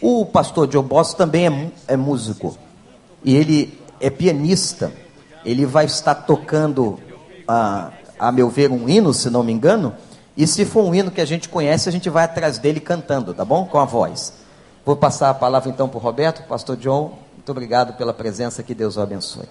O pastor Joe Boss também é, é músico. E ele é pianista. Ele vai estar tocando, ah, a meu ver, um hino, se não me engano. E se for um hino que a gente conhece, a gente vai atrás dele cantando, tá bom? Com a voz. Vou passar a palavra então para o Roberto. Pastor John, muito obrigado pela presença. Que Deus o abençoe.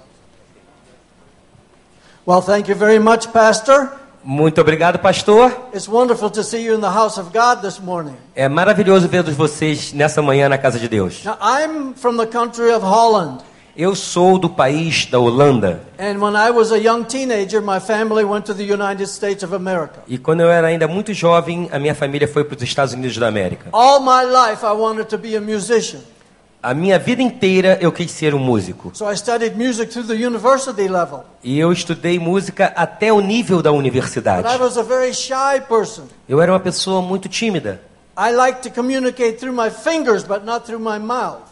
Well, thank you very much, Pastor. Muito obrigado, pastor. It's wonderful to see you in the house of God this morning. É maravilhoso ver vocês nessa manhã na casa de Deus. Now, I'm from the country of Holland. Eu sou do país da Holanda And when I was a young teenager, my family went to the United States of America. e quando eu era ainda muito jovem, a minha família foi para os Estados Unidos da América. All my life, I wanted to be a musician. A minha vida inteira eu quis ser um músico. So I studied music through the university level. E eu estudei música até o nível da But I universidade. was a very shy person. Eu era uma pessoa muito tímida.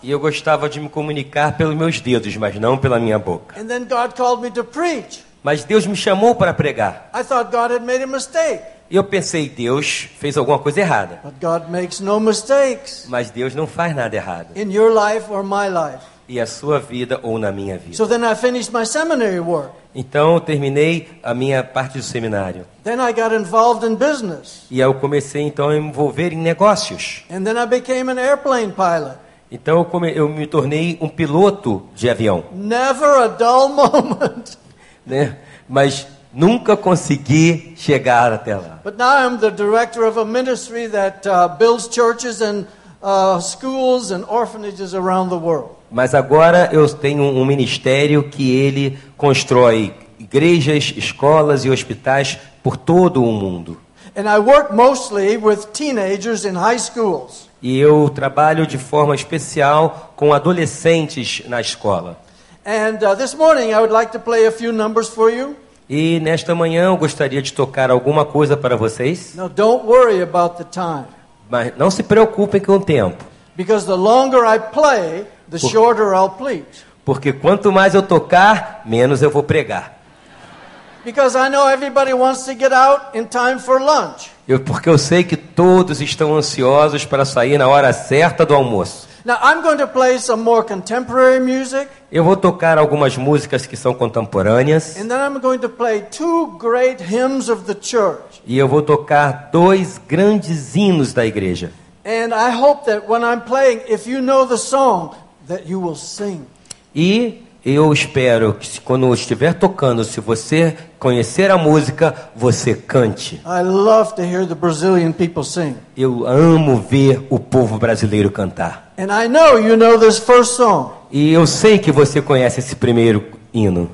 E eu gostava de me comunicar pelos meus dedos, mas não pela minha boca. And then God called me to preach. Mas Deus me chamou para pregar. I thought God had made a mistake. E eu pensei, Deus fez alguma coisa errada. But God makes no mistakes Mas Deus não faz nada errado. in your life or my life. E a sua vida ou na minha vida. So then I finished my seminary work. Então eu terminei a minha parte do seminário. Then I got involved in business. E eu comecei então a me envolver em negócios. And then I became an airplane pilot. Então eu, come- eu me tornei um piloto de avião. Never a dull moment. Né? Mas nunca consegui chegar até lá. But now I'm the director of a ministry that uh, builds churches and uh, schools and orphanages around the world. Mas agora eu tenho um ministério que ele constrói igrejas, escolas e hospitais por todo o mundo. And I work mostly with teenagers in high schools. E eu trabalho de forma especial com adolescentes na escola. And uh, this morning I would like to play a few numbers for you. E nesta manhã eu gostaria de tocar alguma coisa para vocês, Now don't worry about the time. mas não se preocupem com o tempo, Because the longer I play, the shorter I'll preach. porque quanto mais eu tocar, menos eu vou pregar. Because I know everybody wants to get out in time for lunch. Eu, porque eu sei que todos estão ansiosos para sair na hora certa do almoço. Now I'm going to play some more contemporary music, Eu vou tocar algumas músicas que são contemporâneas and then I'm going to play two great hymns of the church. e eu vou tocar dois grandes hinos da igreja. And I hope that when I'm playing, if you know the song, that you will sing. E eu espero que quando eu estiver tocando, se você conhecer a música, você cante. I love to hear the Brazilian people sing. Eu amo ver o povo brasileiro cantar. And I know you know this first song. E eu sei que você conhece esse primeiro hino.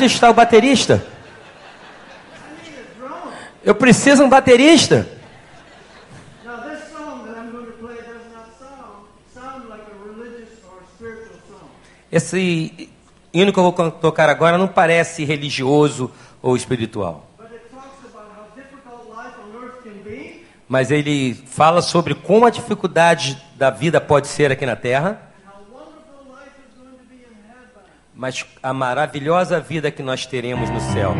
Onde está o baterista? Eu preciso de um baterista. Esse hino que eu vou tocar agora não parece religioso ou espiritual. Mas ele fala sobre como a dificuldade da vida pode ser aqui na Terra, and how wonderful life is going to be in heaven. Mas a maravilhosa vida que nós teremos no céu.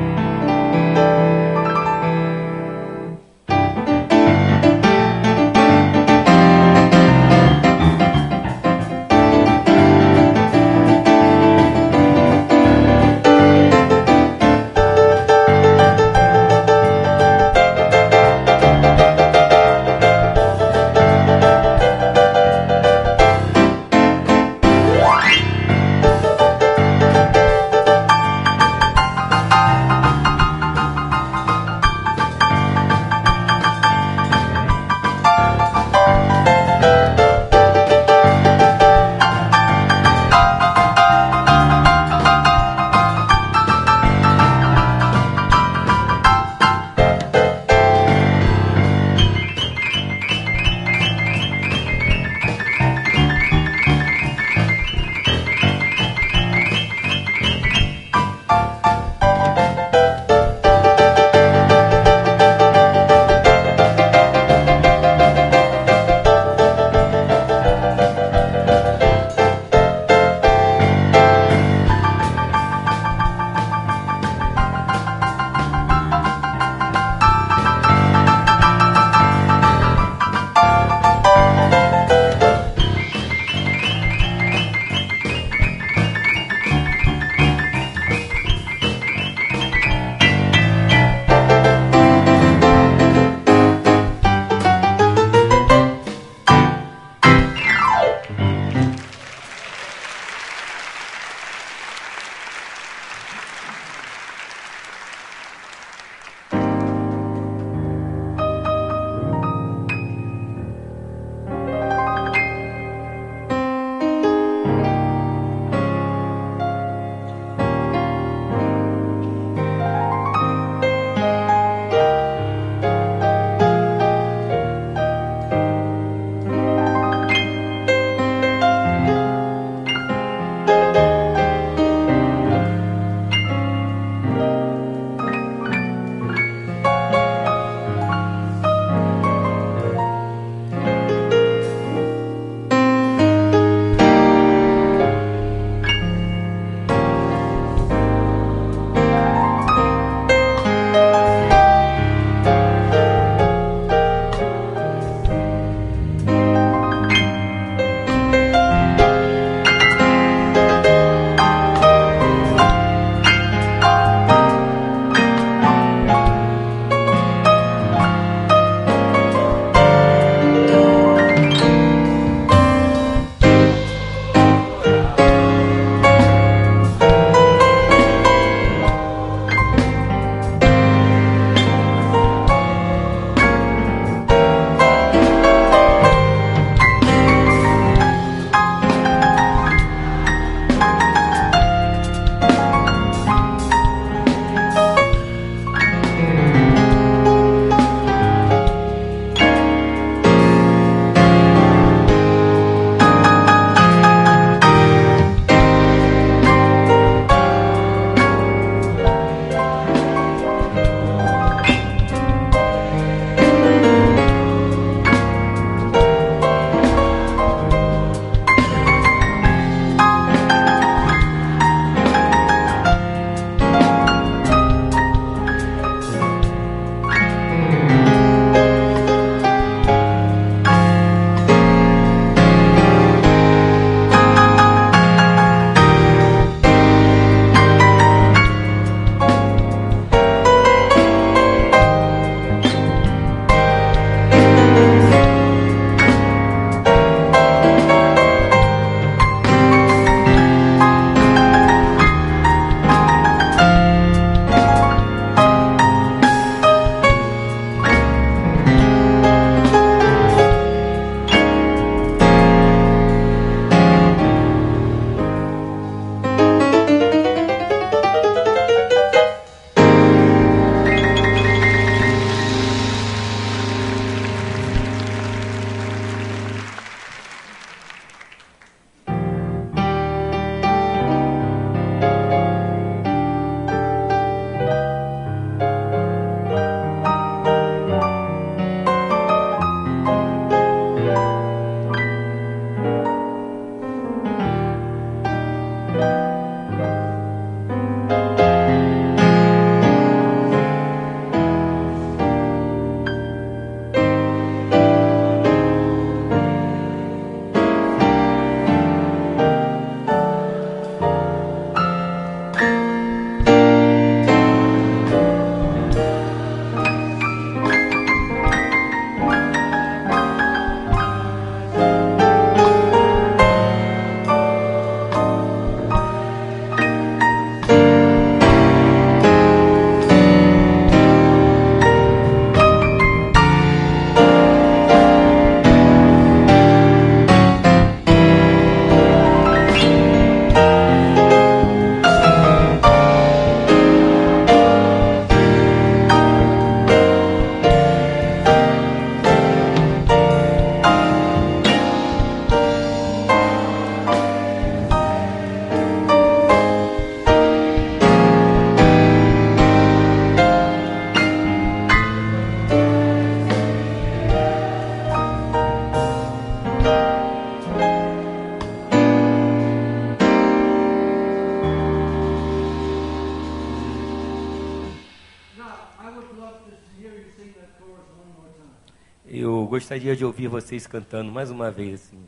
Eu gostaria de ouvir vocês cantando mais uma vez assim.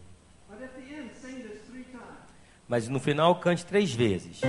Mas no final cante três vezes.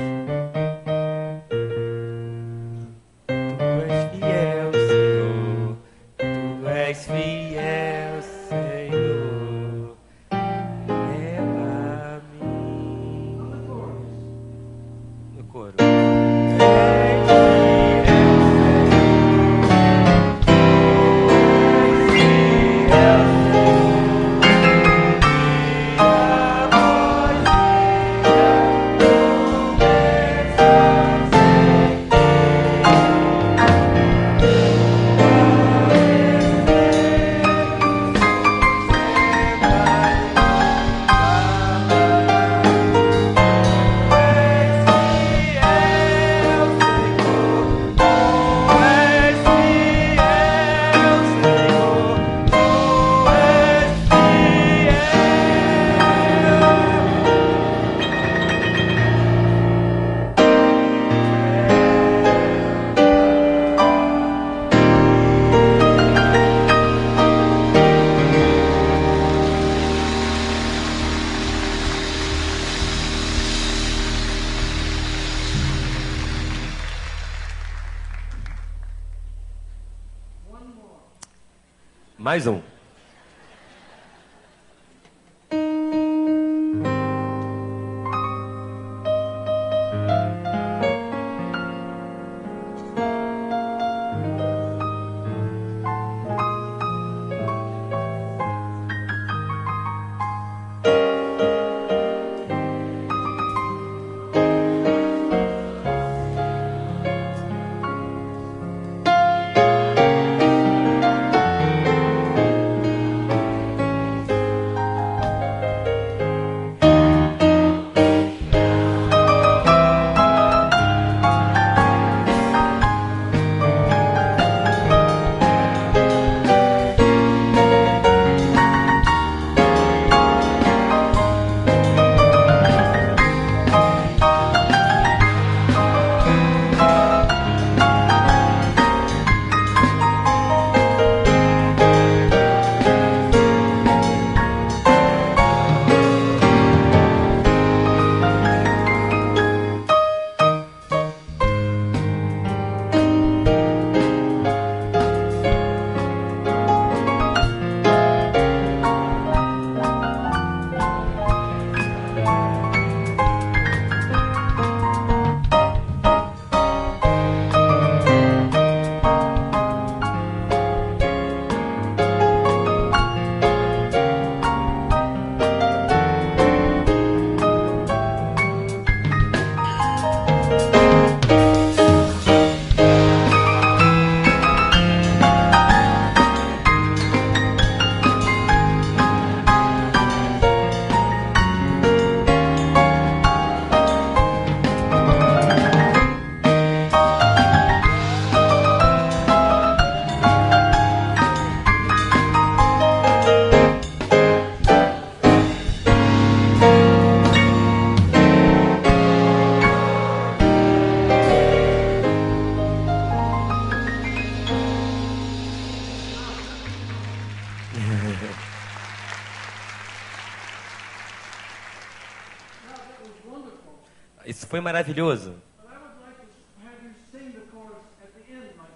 Mais um.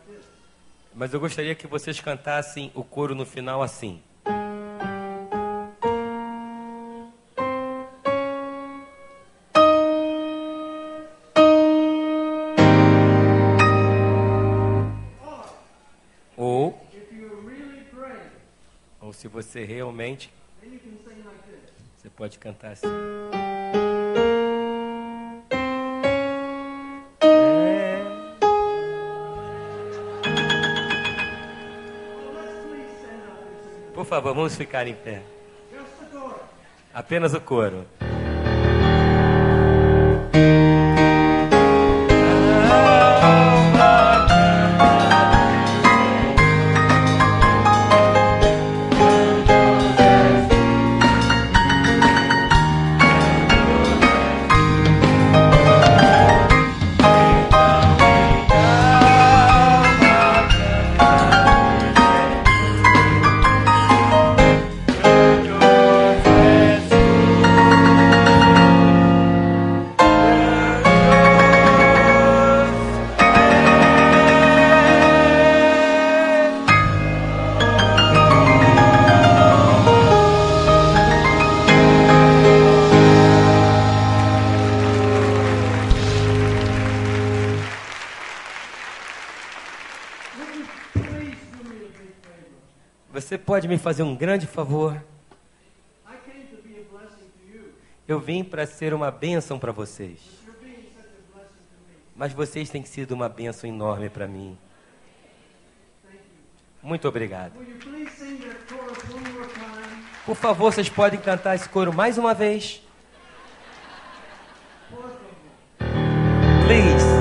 This. Mas eu gostaria que vocês cantassem o coro no final assim. Ou, ou se você realmente, você pode cantar assim. Favor, vamos ficar em pé. Apenas o coro. Pode me fazer um grande favor? Eu vim para ser uma bênção para vocês. Mas vocês têm sido uma bênção enorme para mim. Muito obrigado. Por favor, vocês podem cantar esse coro mais uma vez? Please.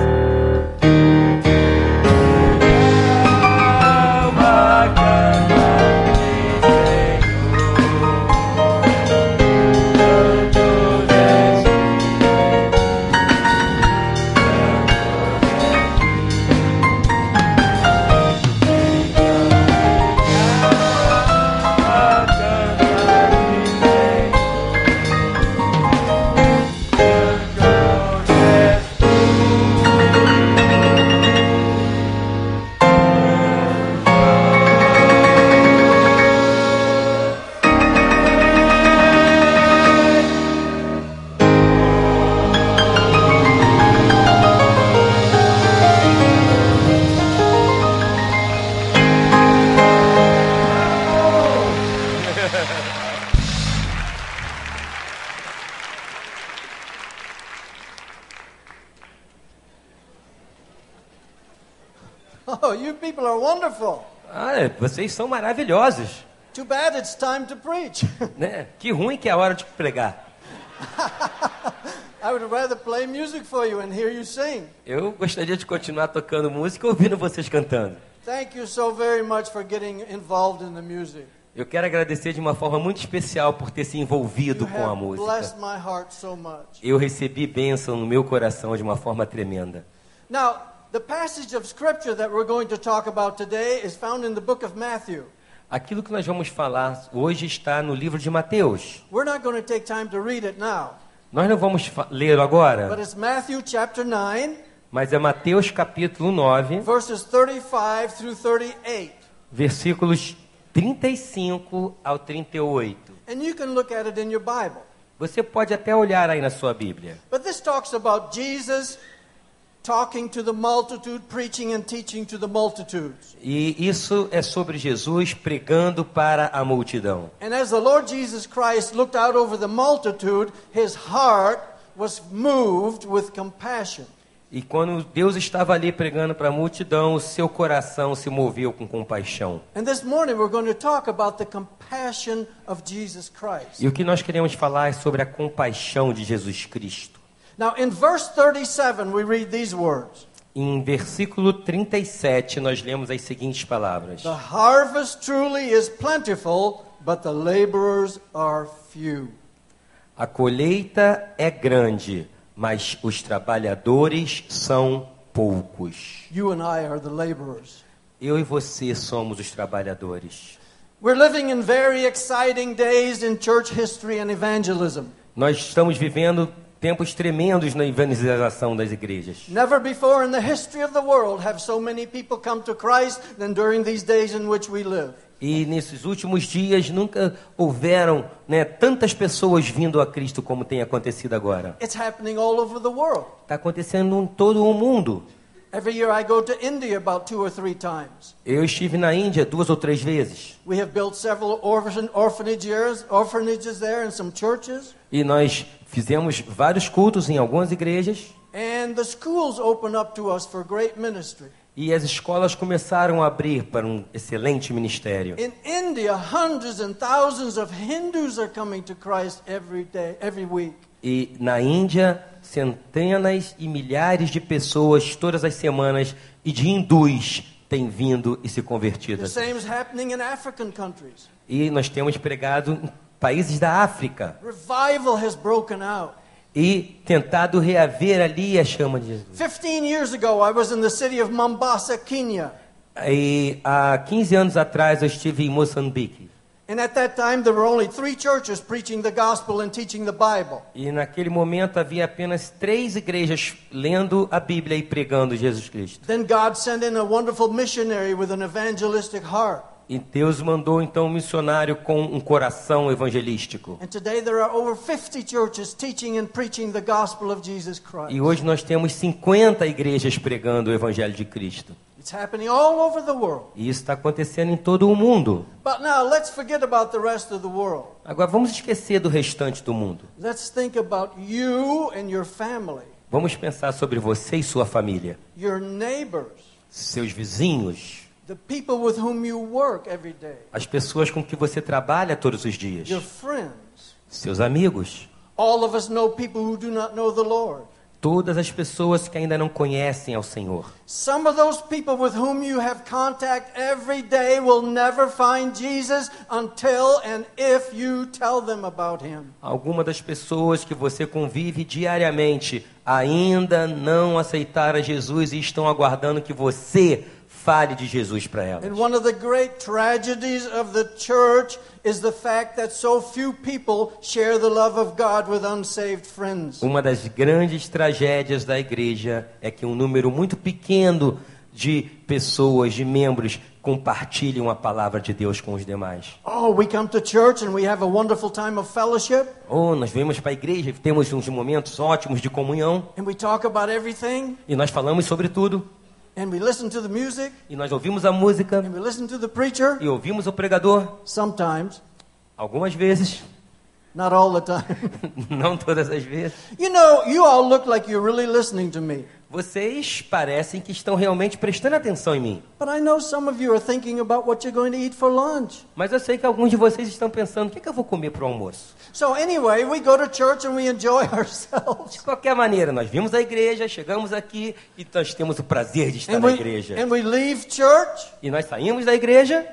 Wonderful. Ah, vocês são maravilhosos. Too bad it's time to preach. Né? Que ruim que é a hora de pregar. I would rather play music for you and hear you sing. Eu gostaria de continuar tocando música ouvindo vocês cantando. Thank you so very much for getting involved in the music. Eu quero agradecer de uma forma muito especial por ter se envolvido com a música. my heart so much. Eu recebi bênção no meu coração de uma forma tremenda. Now, the passage of scripture that we're going to talk about today is found in the book of Matthew. Aquilo que nós vamos falar hoje está no livro de Mateus. We're not going to take time to read it now, Nós não vamos ler but agora, it's Matthew chapter 9, mas é Mateus capítulo 9, verses 35 through 38. versículos 35 ao 38. And you can look at it in your Bible. Você pode até olhar aí na sua Bíblia. But this talks about Jesus talking to the multitude, preaching and teaching to the multitudes. E isso é sobre Jesus pregando para a multidão. And as the Lord Jesus Christ looked out over the multitude, his heart was moved with compassion. E quando Deus estava ali pregando para a multidão, o seu coração se moveu com compaixão. And this morning we're going to talk about the compassion of Jesus Christ. E o que nós queremos falar é sobre a compaixão de Jesus Cristo. Now, in verse 37, we read these words Em versículo 37, nós lemos as seguintes palavras: The harvest truly is plentiful, but the laborers are few. A colheita é grande, mas os trabalhadores são poucos. You and I are the laborers. Eu e você somos os trabalhadores. We're living in very exciting days in church history and evangelism. Nós estamos vivendo tempos tremendos na evangelização das igrejas. Never before in the history of the world have so many people come to Christ than during these days in which we live. E nesses últimos dias nunca houveram né, tantas pessoas vindo a Cristo como tem acontecido agora. Está acontecendo em todo o mundo. Every year I go to India about two or three times. Eu estive na Índia duas ou três vezes We have built several orphan, orphanages, orphanages there and some churches. e nós fizemos vários cultos em algumas igrejas And the schools open up to us for great ministry. e as escolas começaram a abrir para um excelente ministério. In India, hundreds and thousands of Hindus are coming to Christ every day, every week. E na Índia, centenas e milhares de pessoas todas as semanas e de hindus têm vindo e se convertido. The same is happening in African countries. E nós temos pregado em países da África Revival has broken out. e tentado reaver ali a chama de Jesus. 15 years ago, I was in the city of Mombasa, Kenya. E há 15 anos atrás eu estive em Moçambique. And at that time, there were only three churches preaching the gospel and teaching the Bible. E naquele momento havia apenas três igrejas lendo a Bíblia e pregando Jesus Cristo. Then God sent in a wonderful missionary with an evangelistic heart. E Deus mandou então um missionário com um coração evangelístico. And today there are over 50 churches teaching and preaching the gospel of Jesus Christ. E hoje nós temos 50 igrejas pregando o Evangelho de Cristo. It's It's happening all over the world. E isso está acontecendo em todo o mundo. But now let's forget about the rest of the world. Agora vamos esquecer do restante do mundo. Let's think about you and your family, Vamos pensar sobre você e sua família, your neighbors, seus vizinhos, the people with whom you work every day, as pessoas com que você trabalha todos os dias, your friends. seus amigos, All of us know people who do not know the Lord. Todas as pessoas que ainda não conhecem ao Senhor. Some of those people with whom you have contact every day will never find Jesus until and if you tell them about him. Alguma das pessoas que você convive diariamente ainda não aceitaram Jesus e estão aguardando que você fale de Jesus para elas. And one of the great tragedies of the church is the fact that so few people share the love of God with unsaved friends. Uma das grandes tragédias da igreja é que um número muito pequeno de pessoas, de membros, compartilham a palavra de Deus com os demais. Oh, we come to church and we have a wonderful time of fellowship Ou nós vemos para a igreja, temos uns momentos ótimos de comunhão and we talk about everything e nós falamos sobre tudo and we listen to the music e nós ouvimos a música and we listen to the preacher e ouvimos o pregador sometimes, algumas vezes, not all the time. não todas as vezes. you know, you all look like you're really listening to me. Vocês parecem que estão realmente prestando atenção em mim. Mas eu sei que alguns de vocês estão pensando: o que, é que eu vou comer para o almoço? So anyway, we go to church and we enjoy ourselves. De qualquer maneira, nós vimos a igreja, chegamos aqui e nós temos o prazer de estar And na we, igreja. and we leave church E nós saímos da igreja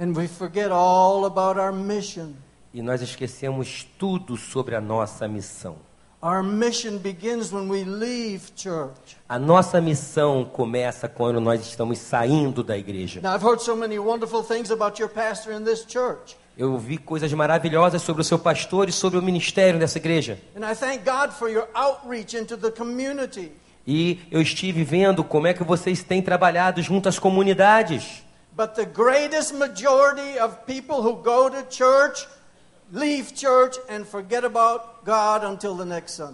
and we forget all about our mission. e nós esquecemos tudo sobre a nossa missão. Our mission begins when we leave church. A nossa missão começa quando nós estamos saindo da igreja. Now, I've heard so many wonderful things about your pastor in this church. Eu ouvi coisas maravilhosas sobre o seu pastor e sobre o ministério dessa igreja. And I thank God for your outreach into the community. E eu estive vendo como é que vocês têm trabalhado junto às comunidades. But the greatest majority of people who go to church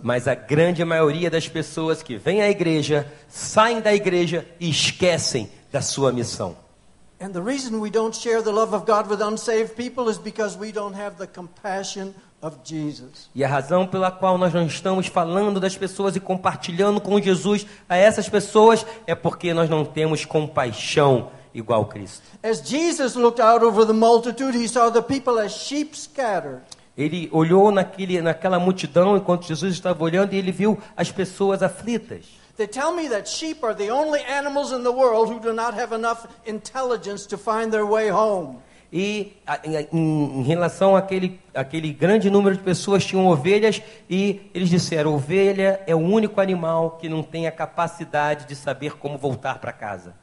Mas a grande maioria das pessoas que vêm à igreja saem da igreja e esquecem da sua missão. And the reason we don't share the love of God with unsaved people is because we don't have the compassion of Jesus. E a razão pela qual nós não estamos falando das pessoas e compartilhando com Jesus a essas pessoas é porque nós não temos compaixão igual Cristo. As Jesus looked out over the multitude, he saw the people as sheep scattered. Ele olhou naquele, naquela multidão enquanto Jesus estava olhando e ele viu as pessoas aflitas. They tell me that sheep are the only animals in the world who do not have enough intelligence to find their way home. E em relação àquele, àquele grande número de pessoas tinham ovelhas e eles disseram: ovelha é o único animal que não tem a capacidade de saber como voltar para casa.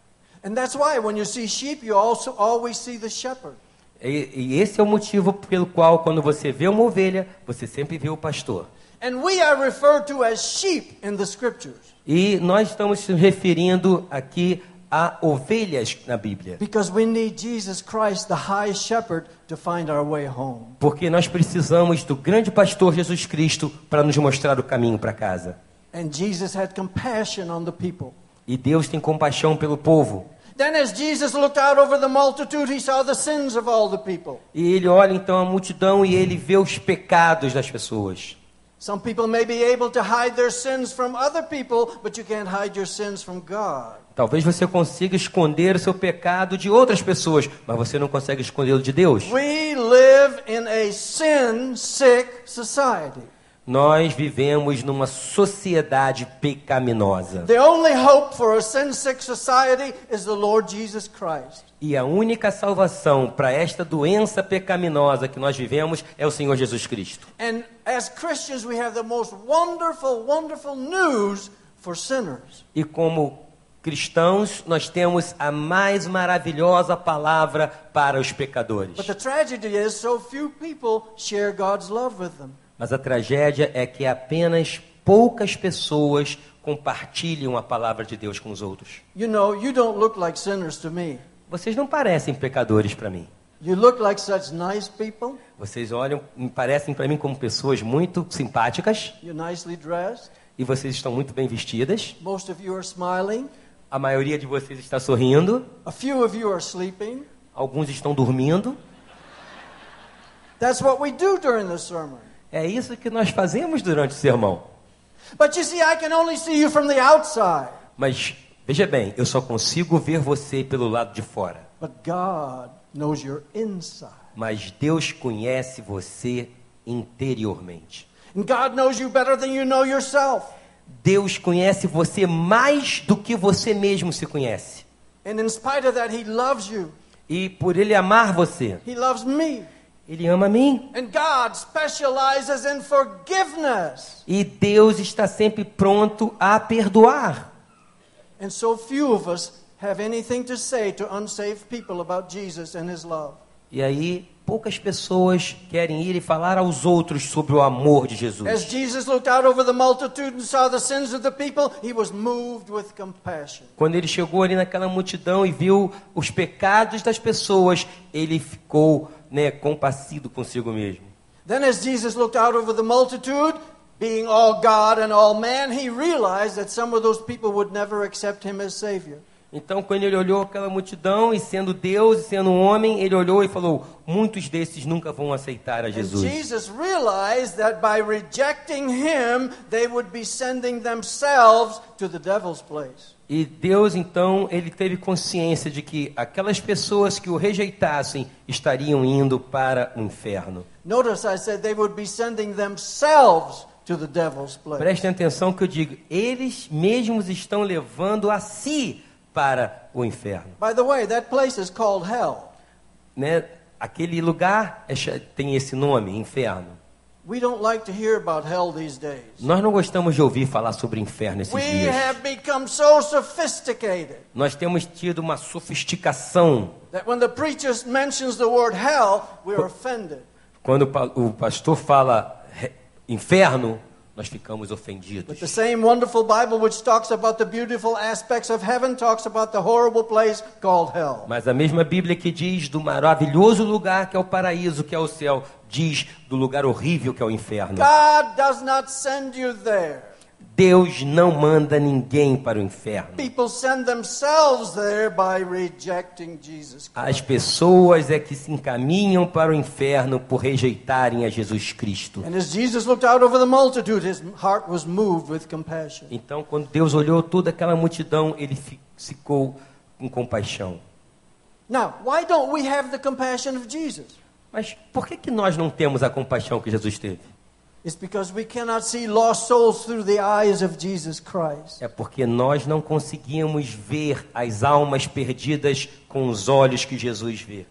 And that's why when you see sheep, you also always see the shepherd. E, e esse é o motivo pelo qual, quando você vê uma ovelha, você sempre vê o pastor. And we are referred to as sheep in the scriptures E nós estamos se referindo aqui a ovelhas na Bíblia. because we need Jesus Christ, the high shepherd, to find our way home. Porque nós precisamos do grande pastor Jesus Cristo para nos mostrar o caminho para casa. And Jesus had compassion on the people. E Deus tem compaixão pelo povo. Then, as Jesus looked out over the multitude, he saw the sins of all the people. E ele olha então a multidão e ele vê os pecados das pessoas. Some people may be able to hide their sins from other people, but you can't hide your sins from God. Talvez você consiga esconder o seu pecado de outras pessoas, mas você não consegue escondê-lo de Deus. We live in a sin sick society. Nós vivemos numa sociedade pecaminosa. The only hope for a sin sick society is the Lord Jesus Christ. E a única salvação para esta doença pecaminosa que nós vivemos é o Senhor Jesus Cristo. And as Christians, we have the most wonderful, wonderful news for sinners. E como cristãos, nós temos a mais maravilhosa palavra para os pecadores. But the tragedy is so few people share God's love with them. Mas a tragédia é que apenas poucas pessoas compartilham a palavra de Deus com os outros. You know, you don't look like sinners to me. Vocês não parecem pecadores para mim. You look like such nice people. Vocês olham, parecem para mim como pessoas muito simpáticas You're nicely dressed. e vocês estão muito bem vestidas. Most of you are smiling. A maioria de vocês está sorrindo, A few of you are sleeping. alguns estão dormindo. That's what we do during the sermon. É isso que nós fazemos durante o sermão. See. Mas veja bem, eu só consigo ver você pelo lado de fora. But God knows your inside. Mas Deus conhece você interiormente. And God knows you better than you know yourself. Deus conhece você mais do que você mesmo se conhece. And in spite of that, He loves you. E por ele amar você, He loves me. Ele ama a mim. And God specializes in forgiveness. E Deus está sempre pronto a perdoar. And so few of us have anything to say to unsaved people about Jesus and His love. E aí, poucas pessoas querem ir e falar aos outros sobre o amor de As Jesus. Jesus looked out over the multitude and saw the sins of the people, He was moved with compassion. Quando ele chegou ali naquela multidão e viu os pecados das pessoas, ele ficou né, compassido consigo mesmo. Then, as Jesus looked out over the multitude, being all God and all man, he realized that some of those people would never accept him as Savior. Então, quando ele olhou aquela multidão e sendo Deus e sendo um homem, ele olhou e falou: muitos desses nunca vão aceitar a Jesus. Jesus realized that by rejecting him, they would be sending themselves to the devil's place. E Deus, então, ele teve consciência de que aquelas pessoas que o rejeitassem estariam indo para o inferno. Notice I said they would be sending themselves to the devil's place. Prestem atenção que eu digo, eles mesmos estão levando a si para o inferno. By the way, that place is called hell. Né? Aquele lugar é tem esse nome, inferno. We don't like to hear about hell these days. Nós não gostamos de ouvir falar sobre inferno esses We dias. have become so sophisticated Nós temos tido uma sofisticação. that when the preacher mentions the word hell, we're offended. Quando o pa- o pastor fala inferno, nós ficamos But ofendidos. the same wonderful Bible which talks about the beautiful aspects of heaven talks about the horrible place called hell. Mas a mesma Bíblia que diz do maravilhoso lugar que é o paraíso, que é o céu, diz do lugar horrível que é o inferno. God does not send you there. Deus não manda ninguém para o inferno. As pessoas é que se encaminham para o inferno por rejeitarem a Jesus Cristo. Então, quando Deus olhou toda aquela multidão, ele fi- ficou com compaixão. Now, why don't we have the compassion of Jesus? Mas por que, que nós não temos a compaixão que Jesus teve? É porque nós não conseguimos ver as almas perdidas com os olhos que Jesus vê.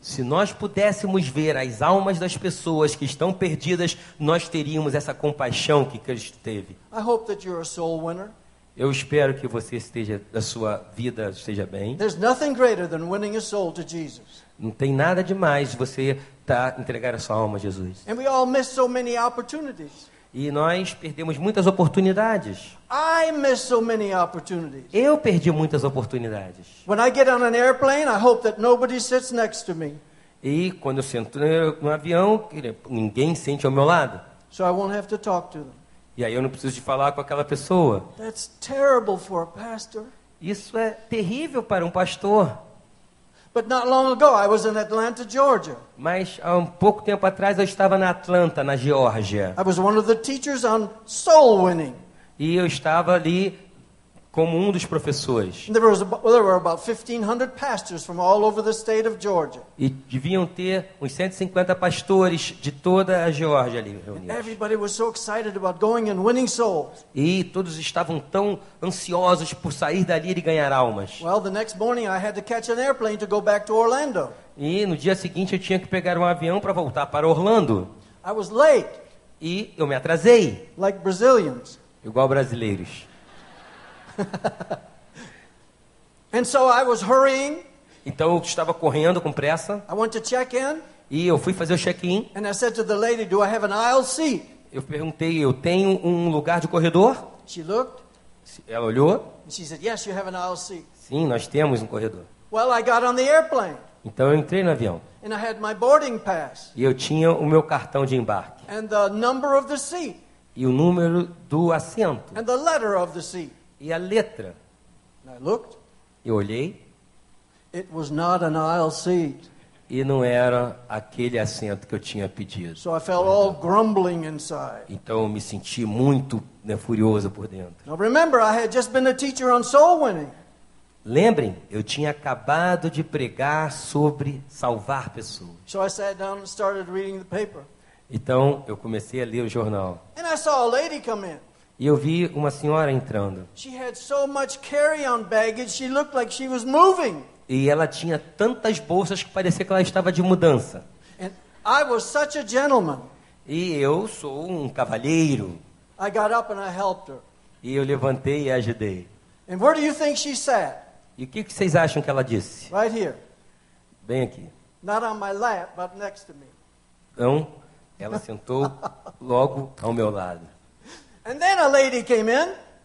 Se nós pudéssemos ver as almas das pessoas que estão perdidas, nós teríamos essa compaixão que Cristo teve. I hope that you're a soul winner. Eu espero que você esteja, a sua vida esteja bem. There's nothing greater than winning a soul to Jesus. Não tem nada demais você tá, entregar a sua alma a Jesus. And we all miss so many opportunities. E nós perdemos muitas oportunidades. I miss so many opportunities. Eu perdi muitas oportunidades. When I get on an airplane, I hope that nobody sits next to me, E quando eu sento no, avião, ninguém sente ao meu lado. so I won't have to talk to them. E aí eu não preciso de falar com aquela pessoa. That's terrible for a pastor. Isso é terrível para um pastor. But not long ago, I was in Atlanta, Georgia. Mas há um pouco tempo atrás eu estava na Atlanta, na Geórgia. I was one of the teachers on soul winning. E eu estava ali como um dos professores. And there, was about, well, there were about 1,500 pastors from all over the state of Georgia. E deviam ter uns 150 pastores de toda a Geórgia ali reunidos. Everybody was so excited about going and winning souls. E todos estavam tão ansiosos por sair dali e ganhar almas. Well, the next morning I had to catch an airplane to go back to Orlando. E no dia seguinte eu tinha que pegar um avião para voltar para Orlando. I was late, E eu me atrasei, like Brazilians. igual brasileiros. And so I was hurrying. Então eu estava correndo com pressa I went to check in, e eu fui fazer o check-in. and I said to the lady, Do I have an aisle seat? Eu perguntei, eu tenho um lugar de corredor? She looked, Ela olhou, and she said, Yes, you have an aisle seat. sim, nós temos um corredor. Well, I got on the airplane, Então eu entrei no avião and I had my boarding pass e eu tinha o meu cartão de embarque. and the number of the seat. e o número do assento and the letter of the seat. E a letra. And I looked. Eu olhei It was not an aisle seat. e não era aquele assento que eu tinha pedido. So I felt all grumbling inside. Então eu me senti muito né, furioso por dentro. Now remember, I had just been a teacher on soul winning. Lembrem, eu tinha acabado de pregar sobre salvar pessoas. So I sat down and started reading the paper. Então eu comecei a ler o jornal E eu vi uma senhora entrando She had so much carry-on baggage, she looked like she was moving. e ela tinha tantas bolsas que parecia que ela estava de mudança. And I was such a gentleman. E eu sou um cavalheiro I got up and I helped her. e eu levantei e ajudei. And where do you think she sat? E o que, que vocês acham que ela disse? Right here. Bem aqui. Not on my lap, but next to me. Então, ela sentou logo ao meu lado.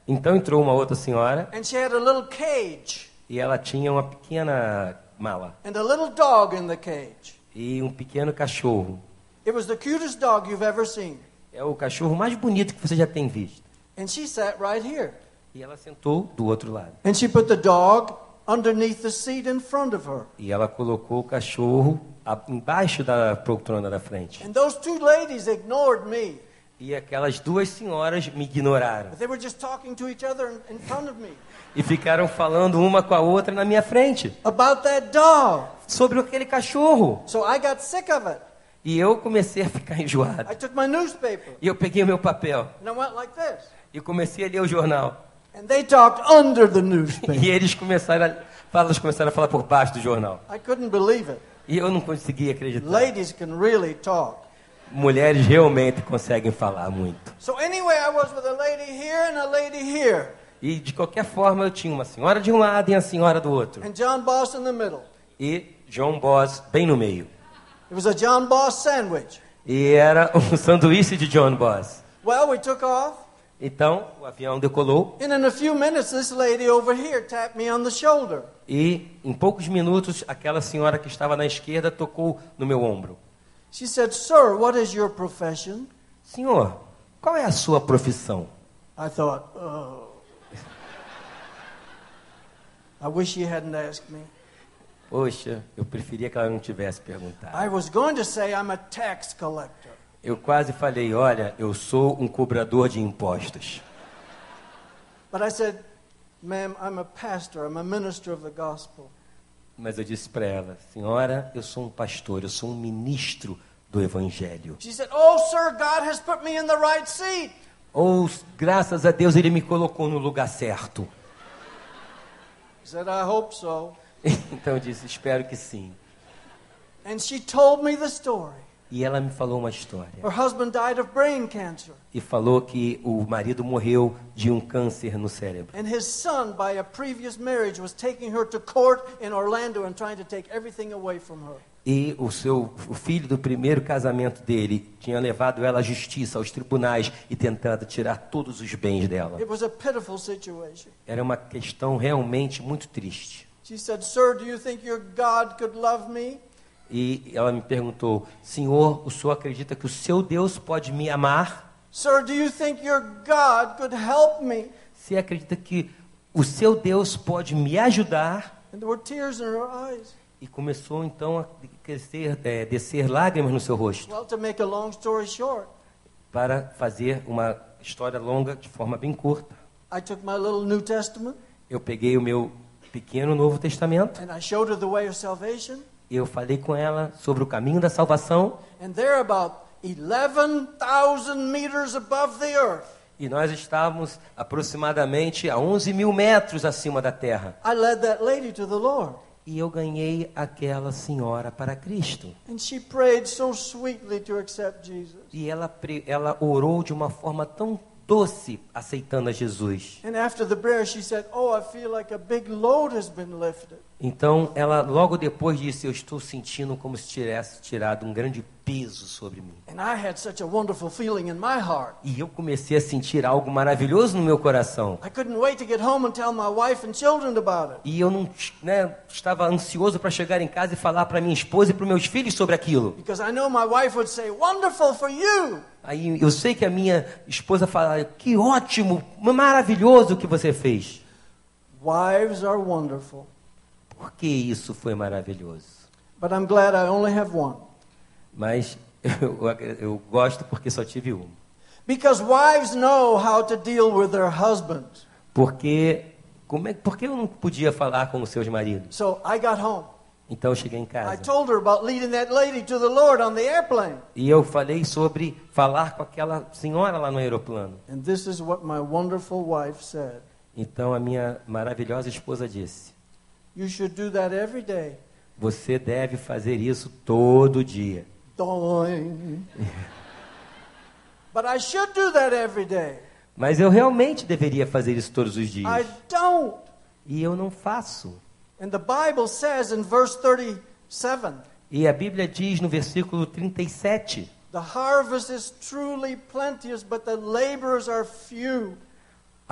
Então entrou uma outra senhora and she had a little cage e ela tinha uma pequena mala and a little dog in the cage. e um pequeno cachorro. It was the cutest dog you've ever seen. É o cachorro mais bonito que você já tem visto. And she sat right here. E ela sentou do outro lado. And she put the dog underneath the seat in front of her. E ela colocou o cachorro embaixo da poltrona da frente. And those two ladies ignored me. E aquelas duas senhoras me ignoraram. But they were just talking to each other in, in front of me E ficaram falando uma com a outra na minha frente. about that dog. Sobre aquele cachorro. So I got sick of it. E eu comecei a ficar enjoado. I took my newspaper E eu peguei o meu papel. and I went like this. E comecei a ler o jornal. And they talked under the newspaper. E eles começaram a, começaram a falar por baixo do jornal. I couldn't believe it. E eu não conseguia acreditar. Ladies can really talk. Mulheres realmente conseguem falar muito. So anyway, I was with a lady here and a lady here, E de qualquer forma eu tinha uma senhora de um lado e a senhora do outro. and John Boss in the middle. E John Boss bem no meio. It was a John Boss sandwich. E era um sanduíche de John Boss. Well, we took off, Então o avião decolou and in a few minutes, this lady over here tapped me on the shoulder. e em poucos minutos aquela senhora que estava na esquerda tocou no meu ombro. She said, Sir, what is your profession? Senhor, qual é a sua profissão? I thought, oh. I wish she hadn't asked me. Poxa, eu preferia que ela não tivesse perguntado. I was going to say I'm a tax collector. Eu quase falei, olha, eu sou um cobrador de impostos. But I said, Ma'am, I'm a pastor, I'm a minister of the gospel. Mas eu disse para ela, senhora, eu sou um pastor, eu sou um ministro do evangelho. She said, Oh, sir, God has put me in the right seat. Ou, graças a Deus, ele me colocou no lugar certo. I said, I hope so. Então eu disse, espero que sim. And she told me the story. E ela me falou uma história. Her husband died of brain cancer, E falou que o marido morreu de um câncer no cérebro. and his son, by a previous marriage, was taking her to court in Orlando and trying to take everything away from her. E o seu o filho do primeiro casamento dele tinha levado ela à justiça, aos tribunais e tentado tirar todos os bens dela. It was a pitiful situation. Era uma questão realmente muito triste. She said, Sir, do you think your God could love me? E ela me perguntou: Senhor, o senhor acredita que o seu Deus pode me amar? Sir, do you think your God could help me? Você acredita que o seu Deus pode me ajudar? And there were tears in her eyes. E começou então a crescer, é, descer lágrimas no seu rosto, Well, to make a long story short, para fazer uma história longa de forma bem curta. I took my little New Testament Eu peguei o meu pequeno Novo Testamento and I showed her the way of salvation. E eu falei com ela sobre o caminho da salvação. And they're about 11,000 meters above the earth. E nós estávamos aproximadamente a 11 mil metros acima da terra. I led that lady to the Lord. E eu ganhei aquela senhora para Cristo. And she prayed so sweetly to accept Jesus. E ela, ela orou de uma forma tão doce, aceitando a Jesus. And after the prayer, she said, Oh, I feel like a big load has been lifted. Então, ela logo depois disse: Eu estou sentindo como se tivesse tirado um grande peso sobre mim. And I had such a wonderful feeling in my heart. E eu comecei a sentir algo maravilhoso no meu coração. E eu não né, estava ansioso para chegar em casa e falar para minha esposa e para meus filhos sobre aquilo. Say, you! Aí eu sei que a minha esposa fala: Que ótimo, maravilhoso o que você fez. Wives are wonderful. Por que isso foi maravilhoso? But I'm glad I only have one. Mas eu, eu gosto porque só tive uma. Because wives know how to deal with their husbands. Porque como é, por que eu não podia falar com os seus maridos? So I got home. Então eu cheguei em I casa told her about leading that lady to the Lord on the airplane. e eu falei sobre falar com aquela senhora lá no aeroplano. Então a minha maravilhosa esposa disse: You should do that every day. Você deve fazer isso todo dia. Doing. but I should do that every day. Mas eu realmente deveria fazer isso todos os dias. I don't. E eu não faço. And the Bible says in verse 37 E a Bíblia diz no versículo 37: The harvest is truly plenteous, but the laborers are few.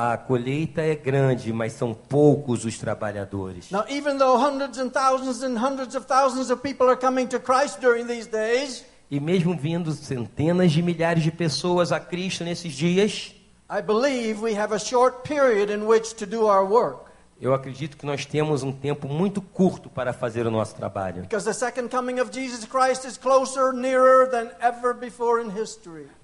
A colheita é grande, mas são poucos os trabalhadores. Now, even though hundreds and thousands and hundreds of thousands of people are coming to Christ during these days, E mesmo vindo centenas de milhares de pessoas a Cristo nesses dias, I believe we have a short period in which to do our work. Eu acredito que nós temos um tempo muito curto para fazer o nosso trabalho. Closer.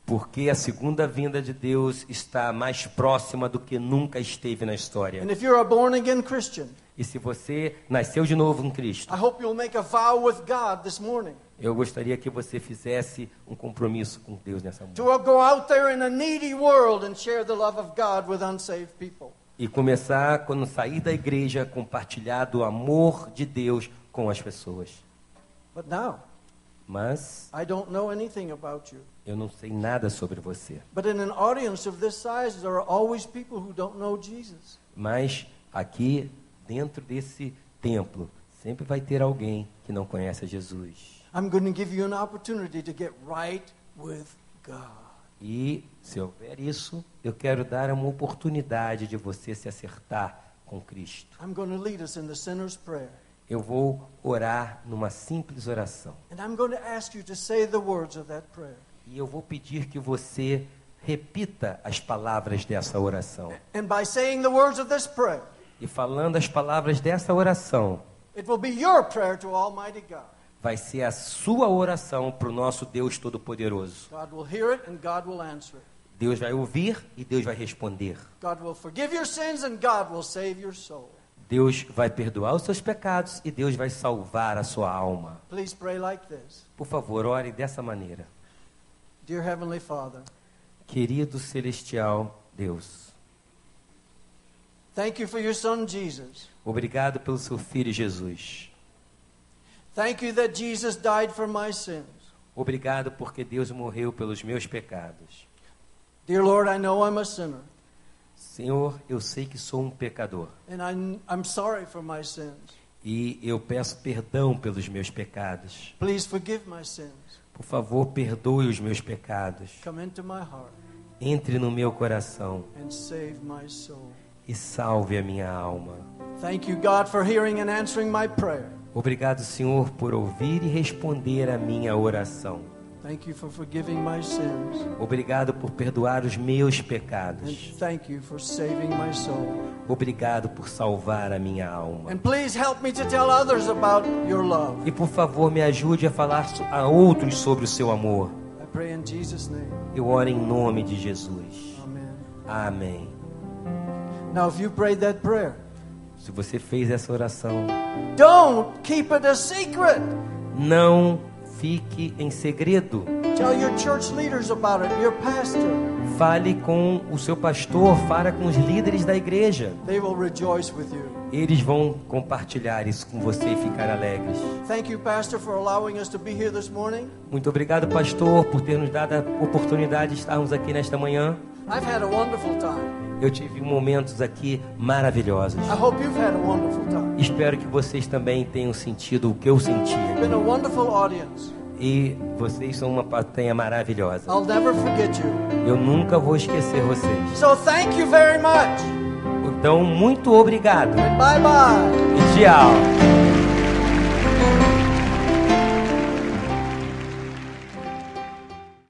Porque a segunda vinda de Deus está mais próxima do que nunca esteve na história. And if you're a born again Christian, E se você nasceu de novo em Cristo, I hope you'll make a vow with God this morning eu gostaria que você fizesse um compromisso com Deus nessa manhã. to go out there in a needy world and share the love of God with unsaved people. E começar, quando sair da igreja, compartilhar do amor de Deus com as pessoas. But now, Mas I don't know anything about you. eu não sei nada sobre você. But in an audience of this size, there are always people who don't know Jesus. Mas aqui, dentro desse templo, sempre vai ter alguém que não conhece a Jesus. I'm going to give you an opportunity to get right with God. E, se houver isso, eu quero dar uma oportunidade de você se acertar com Cristo. Eu vou orar numa simples oração. E eu vou pedir que você repita as palavras dessa oração. E falando as palavras dessa oração, vai ser a sua oração para o nosso Deus Todo-Poderoso. Deus vai ouvir e Deus vai responder. Deus vai perdoar os seus pecados e Deus vai salvar a sua alma. Por favor, ore dessa maneira. Querido celestial Deus, obrigado pelo seu filho Jesus. Thank you that Jesus died for my sins. Obrigado porque Deus morreu pelos meus pecados. Dear Lord, I know I'm a sinner, Senhor, eu sei que sou um pecador and I'm, I'm sorry for my sins. e eu peço perdão pelos meus pecados. Please forgive my sins. Por favor, perdoe os meus pecados. Come into my heart Entre no meu coração and save my soul. e salve a minha alma. Thank you, God, for hearing and answering my prayer. Obrigado, Senhor, por ouvir e responder a minha oração. Thank you for forgiving my sins. Obrigado por perdoar os meus And pecados. thank you for saving my soul. Obrigado por salvar a minha alma. And please help me to tell others about your love. E por favor, me ajude a falar a outros sobre o seu amor. I pray in Jesus' name. Eu oro em nome de Jesus. Amen. Amém. Now, if you prayed that prayer, Se você fez essa oração, don't keep it a secret. não fique em segredo. Tell your church leaders about it, your pastor. Fale com o seu pastor, fale com os líderes da igreja. They will rejoice with you. Eles vão compartilhar isso com você e ficar alegres. Thank you, Pastor, for allowing us to be here this morning. Muito obrigado, pastor, por ter nos dado a oportunidade de estarmos aqui nesta manhã. I've had a wonderful time. Eu tive momentos aqui maravilhosos. I hope you've had a wonderful time. Espero que vocês também tenham sentido o que eu senti. E vocês são uma plateia maravilhosa. I'll never forget you. Eu nunca vou esquecer vocês. So thank you very much. Então, muito obrigado Bye bye. e tchau.